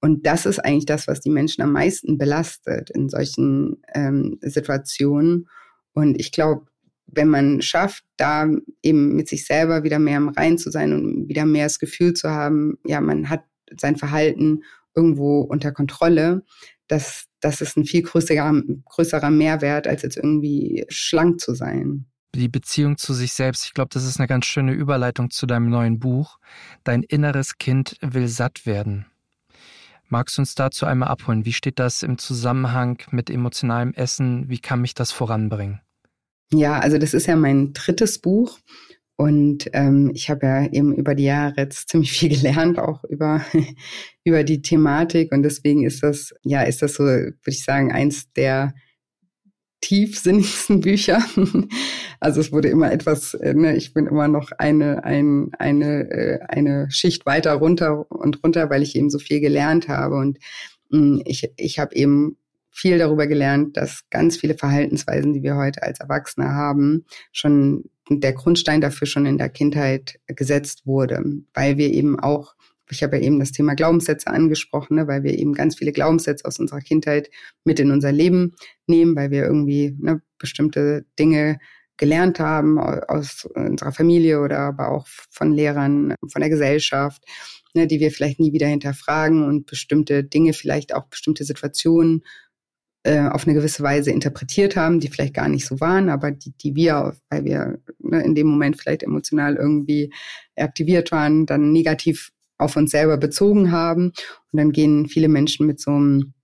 Und das ist eigentlich das, was die Menschen am meisten belastet in solchen ähm, Situationen. Und ich glaube, wenn man schafft, da eben mit sich selber wieder mehr im Rein zu sein und wieder mehr das Gefühl zu haben, ja, man hat sein Verhalten irgendwo unter Kontrolle, das, das ist ein viel größerer, größerer Mehrwert, als jetzt irgendwie schlank zu sein. Die Beziehung zu sich selbst, ich glaube, das ist eine ganz schöne Überleitung zu deinem neuen Buch. Dein inneres Kind will satt werden. Magst du uns dazu einmal abholen? Wie steht das im Zusammenhang mit emotionalem Essen? Wie kann mich das voranbringen? Ja, also das ist ja mein drittes Buch und ähm, ich habe ja eben über die Jahre jetzt ziemlich viel gelernt, auch über, über die Thematik. Und deswegen ist das, ja, ist das so, würde ich sagen, eins der tiefsinnigsten Bücher. Also es wurde immer etwas, äh, ne, ich bin immer noch eine, ein, eine, äh, eine Schicht weiter runter und runter, weil ich eben so viel gelernt habe. Und mh, hm, ich, ich habe eben viel darüber gelernt, dass ganz viele Verhaltensweisen, die wir heute als Erwachsene haben, schon der Grundstein dafür schon in der Kindheit gesetzt wurde, weil wir eben auch ich habe ja eben das Thema Glaubenssätze angesprochen, ne, weil wir eben ganz viele Glaubenssätze aus unserer Kindheit mit in unser Leben nehmen, weil wir irgendwie ne, bestimmte Dinge gelernt haben aus unserer Familie oder aber auch von Lehrern, von der Gesellschaft, ne, die wir vielleicht nie wieder hinterfragen und bestimmte Dinge, vielleicht auch bestimmte Situationen äh, auf eine gewisse Weise interpretiert haben, die vielleicht gar nicht so waren, aber die, die wir, weil wir ne, in dem Moment vielleicht emotional irgendwie aktiviert waren, dann negativ auf uns selber bezogen haben. Und dann gehen viele Menschen mit so einem,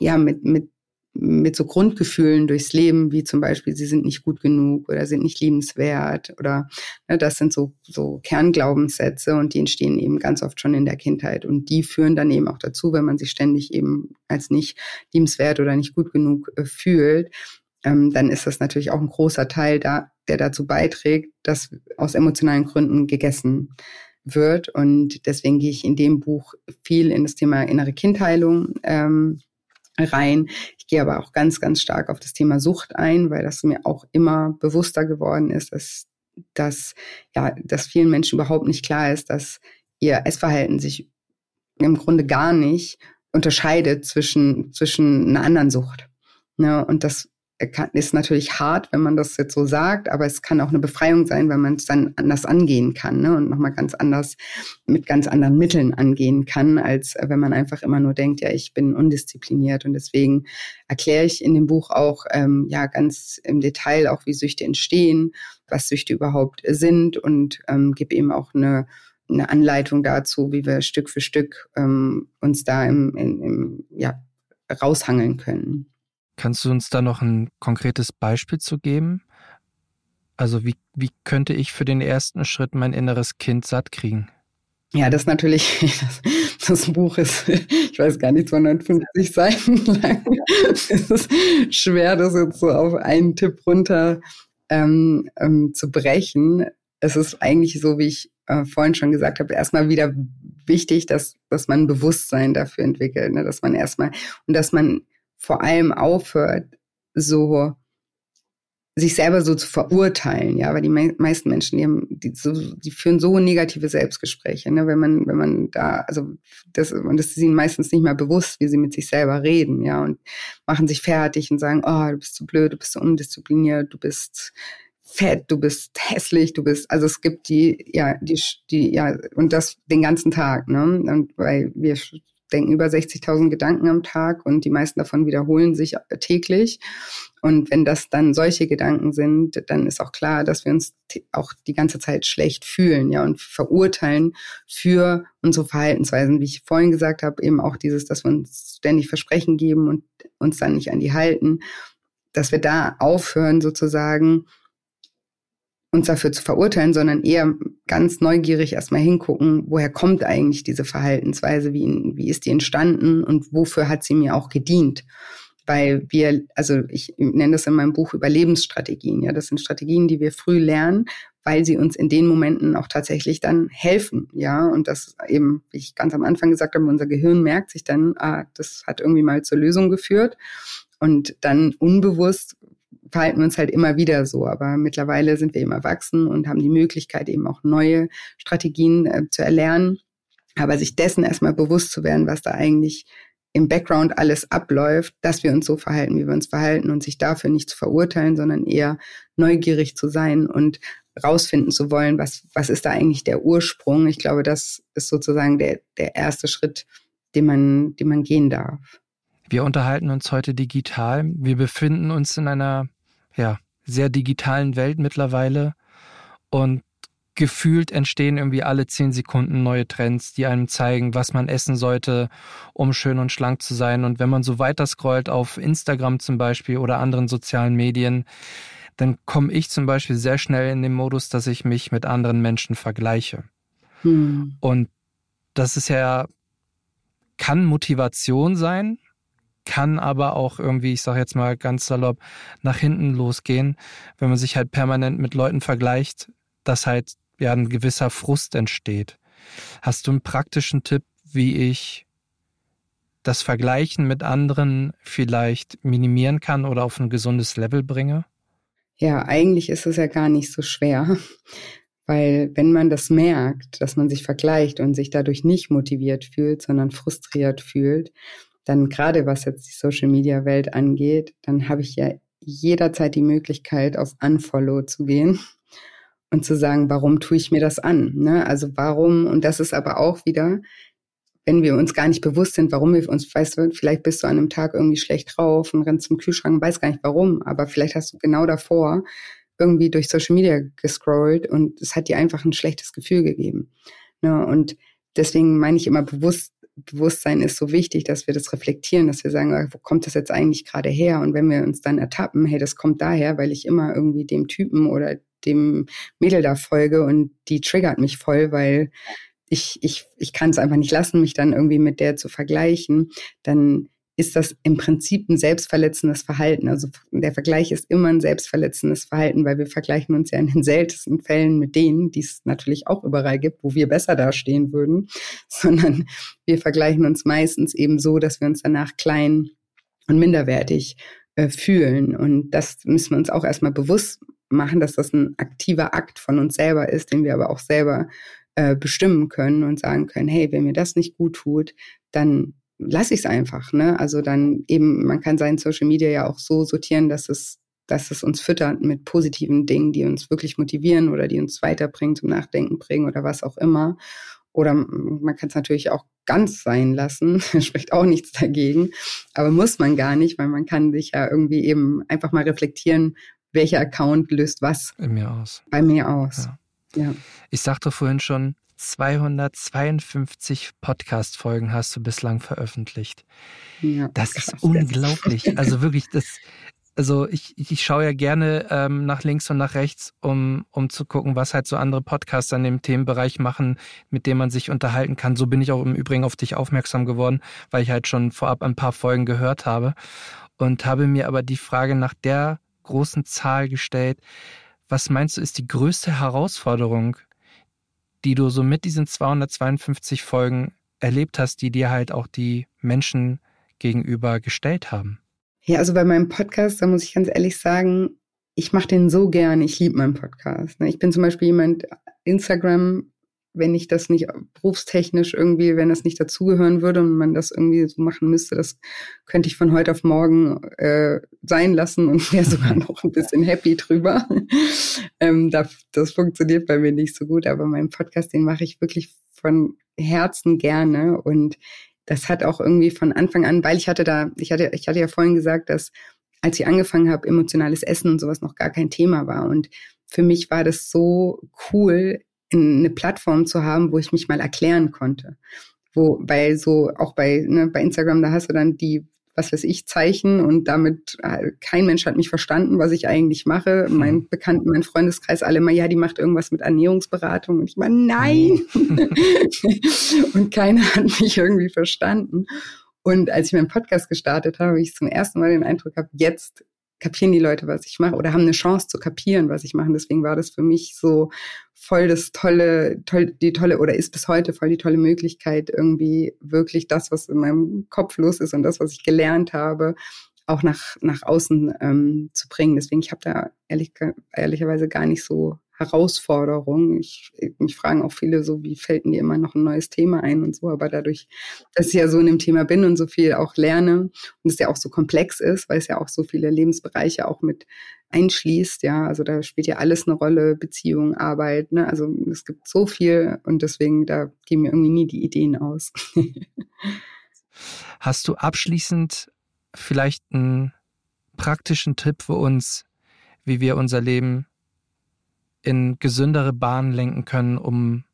ja, mit, mit mit so Grundgefühlen durchs Leben, wie zum Beispiel, sie sind nicht gut genug oder sind nicht liebenswert oder ne, das sind so, so Kernglaubenssätze und die entstehen eben ganz oft schon in der Kindheit. Und die führen dann eben auch dazu, wenn man sich ständig eben als nicht liebenswert oder nicht gut genug äh, fühlt, ähm, dann ist das natürlich auch ein großer Teil da, der dazu beiträgt, dass aus emotionalen Gründen gegessen wird. Und deswegen gehe ich in dem Buch viel in das Thema innere Kindheilung ähm, rein. Ich gehe aber auch ganz, ganz stark auf das Thema Sucht ein, weil das mir auch immer bewusster geworden ist, dass, dass, ja, dass vielen Menschen überhaupt nicht klar ist, dass ihr Essverhalten sich im Grunde gar nicht unterscheidet zwischen, zwischen einer anderen Sucht. Ne? Und das ist natürlich hart, wenn man das jetzt so sagt, aber es kann auch eine Befreiung sein, wenn man es dann anders angehen kann ne? und nochmal ganz anders mit ganz anderen Mitteln angehen kann, als wenn man einfach immer nur denkt, ja, ich bin undiszipliniert. Und deswegen erkläre ich in dem Buch auch ähm, ja ganz im Detail auch, wie Süchte entstehen, was Süchte überhaupt sind und ähm, gebe eben auch eine eine Anleitung dazu, wie wir Stück für Stück ähm, uns da im, im, im ja, raushangeln können. Kannst du uns da noch ein konkretes Beispiel zu geben? Also wie, wie könnte ich für den ersten Schritt mein inneres Kind satt kriegen? Ja, das natürlich, das, das Buch ist, ich weiß gar nicht, 250 Seiten lang. es ist schwer, das jetzt so auf einen Tipp runter ähm, ähm, zu brechen. Es ist eigentlich so, wie ich äh, vorhin schon gesagt habe, erstmal wieder wichtig, dass, dass man Bewusstsein dafür entwickelt, ne? dass man erstmal und dass man vor allem aufhört, so sich selber so zu verurteilen, ja, weil die me meisten Menschen, die, haben, die, so, die führen so negative Selbstgespräche, ne, wenn man, wenn man da, also das, und das ist ihnen meistens nicht mal bewusst, wie sie mit sich selber reden, ja, und machen sich fertig und sagen, oh, du bist zu blöd, du bist zu undiszipliniert, du bist fett, du bist hässlich, du bist, also es gibt die, ja, die, die, ja, und das den ganzen Tag, ne, und weil wir denken über 60.000 Gedanken am Tag und die meisten davon wiederholen sich täglich. Und wenn das dann solche Gedanken sind, dann ist auch klar, dass wir uns auch die ganze Zeit schlecht fühlen, ja, und verurteilen für unsere Verhaltensweisen. Wie ich vorhin gesagt habe, eben auch dieses, dass wir uns ständig Versprechen geben und uns dann nicht an die halten, dass wir da aufhören sozusagen, uns dafür zu verurteilen, sondern eher ganz neugierig erstmal hingucken, woher kommt eigentlich diese Verhaltensweise, wie, wie ist die entstanden und wofür hat sie mir auch gedient. Weil wir, also ich nenne das in meinem Buch Überlebensstrategien, ja, das sind Strategien, die wir früh lernen, weil sie uns in den Momenten auch tatsächlich dann helfen, ja, und das eben, wie ich ganz am Anfang gesagt habe, unser Gehirn merkt sich dann, ah, das hat irgendwie mal zur Lösung geführt. Und dann unbewusst verhalten uns halt immer wieder so. Aber mittlerweile sind wir eben erwachsen und haben die Möglichkeit, eben auch neue Strategien äh, zu erlernen. Aber sich dessen erstmal bewusst zu werden, was da eigentlich im Background alles abläuft, dass wir uns so verhalten, wie wir uns verhalten und sich dafür nicht zu verurteilen, sondern eher neugierig zu sein und rausfinden zu wollen, was, was ist da eigentlich der Ursprung. Ich glaube, das ist sozusagen der, der erste Schritt, den man, den man gehen darf. Wir unterhalten uns heute digital. Wir befinden uns in einer ja, sehr digitalen Welt mittlerweile und gefühlt entstehen irgendwie alle zehn Sekunden neue Trends, die einem zeigen, was man essen sollte, um schön und schlank zu sein. Und wenn man so weiter scrollt auf Instagram zum Beispiel oder anderen sozialen Medien, dann komme ich zum Beispiel sehr schnell in den Modus, dass ich mich mit anderen Menschen vergleiche. Hm. Und das ist ja, kann Motivation sein, kann aber auch irgendwie, ich sage jetzt mal ganz salopp, nach hinten losgehen, wenn man sich halt permanent mit Leuten vergleicht, dass halt ja ein gewisser Frust entsteht. Hast du einen praktischen Tipp, wie ich das Vergleichen mit anderen vielleicht minimieren kann oder auf ein gesundes Level bringe? Ja, eigentlich ist es ja gar nicht so schwer, weil wenn man das merkt, dass man sich vergleicht und sich dadurch nicht motiviert fühlt, sondern frustriert fühlt, dann gerade was jetzt die Social-Media-Welt angeht, dann habe ich ja jederzeit die Möglichkeit, auf Unfollow zu gehen und zu sagen, warum tue ich mir das an? Ne? Also warum, und das ist aber auch wieder, wenn wir uns gar nicht bewusst sind, warum wir uns, weißt du, vielleicht bist du an einem Tag irgendwie schlecht drauf und rennst zum Kühlschrank, weiß gar nicht warum, aber vielleicht hast du genau davor irgendwie durch Social Media gescrollt und es hat dir einfach ein schlechtes Gefühl gegeben. Ne? Und deswegen meine ich immer bewusst Bewusstsein ist so wichtig, dass wir das reflektieren, dass wir sagen, ah, wo kommt das jetzt eigentlich gerade her? Und wenn wir uns dann ertappen, hey, das kommt daher, weil ich immer irgendwie dem Typen oder dem Mädel da folge und die triggert mich voll, weil ich, ich, ich kann es einfach nicht lassen, mich dann irgendwie mit der zu vergleichen, dann ist das im Prinzip ein selbstverletzendes Verhalten. Also der Vergleich ist immer ein selbstverletzendes Verhalten, weil wir vergleichen uns ja in den seltensten Fällen mit denen, die es natürlich auch überall gibt, wo wir besser dastehen würden, sondern wir vergleichen uns meistens eben so, dass wir uns danach klein und minderwertig äh, fühlen. Und das müssen wir uns auch erstmal bewusst machen, dass das ein aktiver Akt von uns selber ist, den wir aber auch selber äh, bestimmen können und sagen können, hey, wenn mir das nicht gut tut, dann lasse ich es einfach. Ne? Also dann eben, man kann sein Social Media ja auch so sortieren, dass es, dass es uns füttert mit positiven Dingen, die uns wirklich motivieren oder die uns weiterbringen, zum Nachdenken bringen oder was auch immer. Oder man kann es natürlich auch ganz sein lassen, spricht auch nichts dagegen, aber muss man gar nicht, weil man kann sich ja irgendwie eben einfach mal reflektieren, welcher Account löst was bei mir aus. Bei mir aus. Ja. ja. Ich sagte vorhin schon, 252 Podcast-Folgen hast du bislang veröffentlicht. Ja, das krass, ist unglaublich. also wirklich, das, also ich, ich schaue ja gerne ähm, nach links und nach rechts, um, um zu gucken, was halt so andere Podcaster in dem Themenbereich machen, mit denen man sich unterhalten kann. So bin ich auch im Übrigen auf dich aufmerksam geworden, weil ich halt schon vorab ein paar Folgen gehört habe und habe mir aber die Frage nach der großen Zahl gestellt. Was meinst du, ist die größte Herausforderung, die du so mit diesen 252 Folgen erlebt hast, die dir halt auch die Menschen gegenüber gestellt haben? Ja, also bei meinem Podcast, da muss ich ganz ehrlich sagen, ich mache den so gern. Ich liebe meinen Podcast. Ne? Ich bin zum Beispiel jemand, Instagram, wenn ich das nicht berufstechnisch irgendwie, wenn das nicht dazugehören würde und man das irgendwie so machen müsste, das könnte ich von heute auf morgen äh, sein lassen und wäre sogar noch ein bisschen happy drüber. ähm, das, das funktioniert bei mir nicht so gut, aber meinen Podcast, den mache ich wirklich von Herzen gerne und das hat auch irgendwie von Anfang an, weil ich hatte da, ich hatte, ich hatte ja vorhin gesagt, dass als ich angefangen habe, emotionales Essen und sowas noch gar kein Thema war. Und für mich war das so cool, eine Plattform zu haben, wo ich mich mal erklären konnte. Wo bei so, auch bei, ne, bei Instagram, da hast du dann die was weiß ich, Zeichen und damit äh, kein Mensch hat mich verstanden, was ich eigentlich mache. Hm. Mein Bekannten, mein Freundeskreis alle immer, ja, die macht irgendwas mit Ernährungsberatung und ich meine, nein. Hm. und keiner hat mich irgendwie verstanden. Und als ich meinen Podcast gestartet habe, habe ich zum ersten Mal den Eindruck gehabt, jetzt kapieren die Leute, was ich mache oder haben eine Chance zu kapieren, was ich mache. Deswegen war das für mich so voll das tolle, toll, die tolle oder ist bis heute voll die tolle Möglichkeit, irgendwie wirklich das, was in meinem Kopf los ist und das, was ich gelernt habe, auch nach, nach außen ähm, zu bringen. Deswegen, ich habe da ehrlich, ehrlicherweise gar nicht so Herausforderung. Ich, mich fragen auch viele so, wie fällt denn dir immer noch ein neues Thema ein und so. Aber dadurch, dass ich ja so in dem Thema bin und so viel auch lerne und es ja auch so komplex ist, weil es ja auch so viele Lebensbereiche auch mit einschließt, ja, also da spielt ja alles eine Rolle, Beziehung, Arbeit, ne, also es gibt so viel und deswegen, da gehen mir irgendwie nie die Ideen aus. Hast du abschließend vielleicht einen praktischen Tipp für uns, wie wir unser Leben in gesündere Bahnen lenken können, um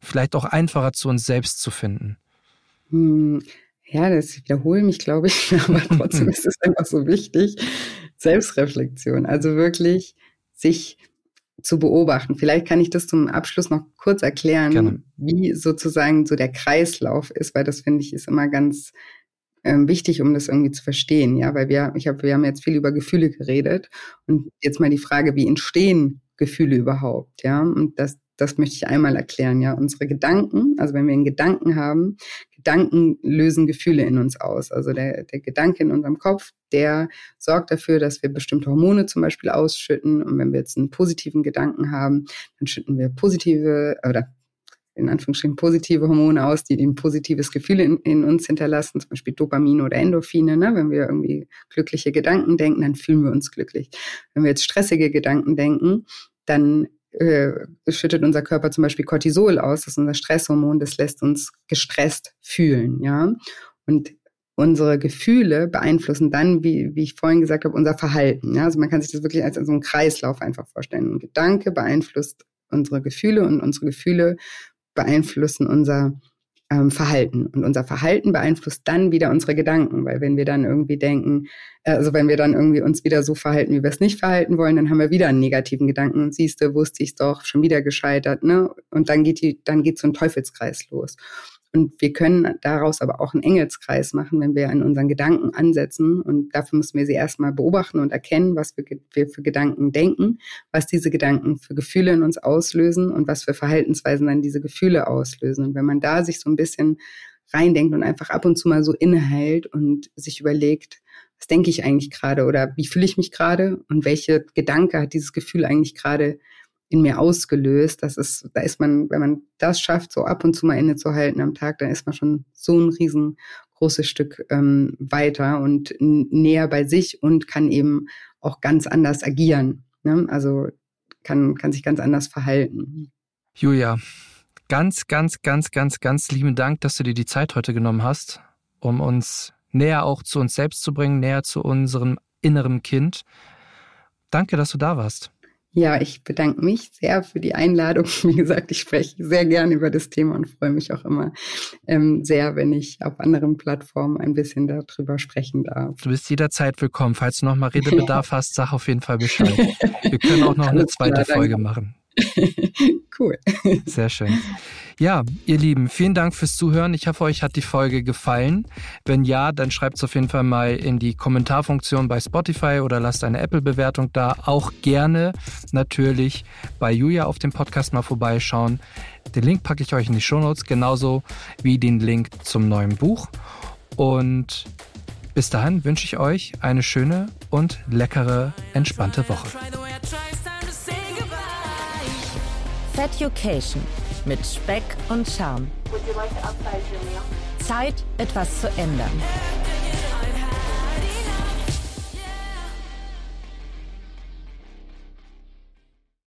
vielleicht auch einfacher zu uns selbst zu finden? Hm, ja, das wiederhole mich, glaube ich, aber trotzdem ist es einfach so wichtig. Selbstreflexion, also wirklich sich zu beobachten. Vielleicht kann ich das zum Abschluss noch kurz erklären, Gerne. wie sozusagen so der Kreislauf ist, weil das finde ich ist immer ganz ähm, wichtig, um das irgendwie zu verstehen. Ja, weil wir, ich habe, wir haben jetzt viel über Gefühle geredet und jetzt mal die Frage, wie entstehen Gefühle überhaupt, ja. Und das, das möchte ich einmal erklären, ja. Unsere Gedanken, also wenn wir einen Gedanken haben, Gedanken lösen Gefühle in uns aus. Also der, der Gedanke in unserem Kopf, der sorgt dafür, dass wir bestimmte Hormone zum Beispiel ausschütten. Und wenn wir jetzt einen positiven Gedanken haben, dann schütten wir positive oder in Anführungsstrichen positive Hormone aus, die ein positives Gefühl in, in, uns hinterlassen, zum Beispiel Dopamin oder Endorphine. Ne? Wenn wir irgendwie glückliche Gedanken denken, dann fühlen wir uns glücklich. Wenn wir jetzt stressige Gedanken denken, dann äh, schüttet unser Körper zum Beispiel Cortisol aus, das ist unser Stresshormon, das lässt uns gestresst fühlen, ja. Und unsere Gefühle beeinflussen dann, wie, wie ich vorhin gesagt habe, unser Verhalten. Ja? Also man kann sich das wirklich als so einen Kreislauf einfach vorstellen. Ein Gedanke beeinflusst unsere Gefühle und unsere Gefühle beeinflussen unser ähm, Verhalten. Und unser Verhalten beeinflusst dann wieder unsere Gedanken, weil wenn wir dann irgendwie denken, äh, also wenn wir dann irgendwie uns wieder so verhalten, wie wir es nicht verhalten wollen, dann haben wir wieder einen negativen Gedanken und siehst du, wusste ich es doch, schon wieder gescheitert, ne? Und dann geht die, dann geht so ein Teufelskreis los. Und wir können daraus aber auch einen Engelskreis machen, wenn wir an unseren Gedanken ansetzen. Und dafür müssen wir sie erstmal beobachten und erkennen, was wir, wir für Gedanken denken, was diese Gedanken für Gefühle in uns auslösen und was für Verhaltensweisen dann diese Gefühle auslösen. Und wenn man da sich so ein bisschen reindenkt und einfach ab und zu mal so innehält und sich überlegt, was denke ich eigentlich gerade oder wie fühle ich mich gerade und welche Gedanke hat dieses Gefühl eigentlich gerade in mir ausgelöst. Das ist, da ist man, wenn man das schafft, so ab und zu mal innezuhalten am Tag, dann ist man schon so ein riesengroßes Stück ähm, weiter und näher bei sich und kann eben auch ganz anders agieren. Ne? Also kann, kann sich ganz anders verhalten. Julia, ganz, ganz, ganz, ganz, ganz lieben Dank, dass du dir die Zeit heute genommen hast, um uns näher auch zu uns selbst zu bringen, näher zu unserem inneren Kind. Danke, dass du da warst. Ja, ich bedanke mich sehr für die Einladung. Wie gesagt, ich spreche sehr gerne über das Thema und freue mich auch immer ähm, sehr, wenn ich auf anderen Plattformen ein bisschen darüber sprechen darf. Du bist jederzeit willkommen. Falls du noch mal Redebedarf hast, sag auf jeden Fall Bescheid. Wir können auch noch eine zweite klar, Folge machen. cool. Sehr schön. Ja, ihr Lieben, vielen Dank fürs Zuhören. Ich hoffe, euch hat die Folge gefallen. Wenn ja, dann schreibt es auf jeden Fall mal in die Kommentarfunktion bei Spotify oder lasst eine Apple-Bewertung da. Auch gerne natürlich bei Julia auf dem Podcast mal vorbeischauen. Den Link packe ich euch in die Shownotes, genauso wie den Link zum neuen Buch. Und bis dahin wünsche ich euch eine schöne und leckere, entspannte Woche. Feducation mit Speck und Charme. Zeit, etwas zu ändern.